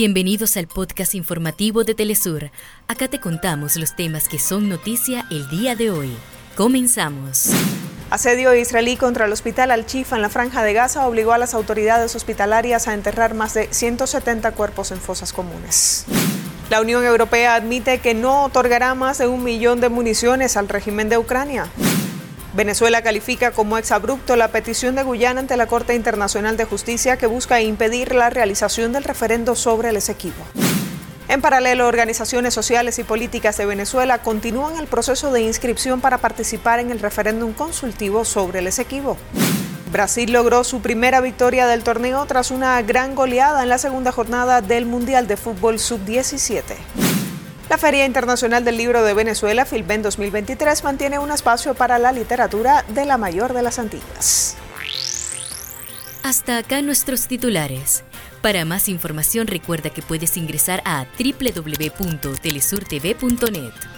Bienvenidos al podcast informativo de Telesur. Acá te contamos los temas que son noticia el día de hoy. Comenzamos. Asedio israelí contra el hospital Al-Chifa en la franja de Gaza obligó a las autoridades hospitalarias a enterrar más de 170 cuerpos en fosas comunes. La Unión Europea admite que no otorgará más de un millón de municiones al régimen de Ucrania. Venezuela califica como exabrupto la petición de Guyana ante la Corte Internacional de Justicia que busca impedir la realización del referendo sobre el Esequibo. En paralelo, organizaciones sociales y políticas de Venezuela continúan el proceso de inscripción para participar en el referéndum consultivo sobre el Esequibo. Brasil logró su primera victoria del torneo tras una gran goleada en la segunda jornada del Mundial de Fútbol Sub-17. La Feria Internacional del Libro de Venezuela, Filben 2023, mantiene un espacio para la literatura de la mayor de las Antillas. Hasta acá nuestros titulares. Para más información recuerda que puedes ingresar a www.telesurtv.net.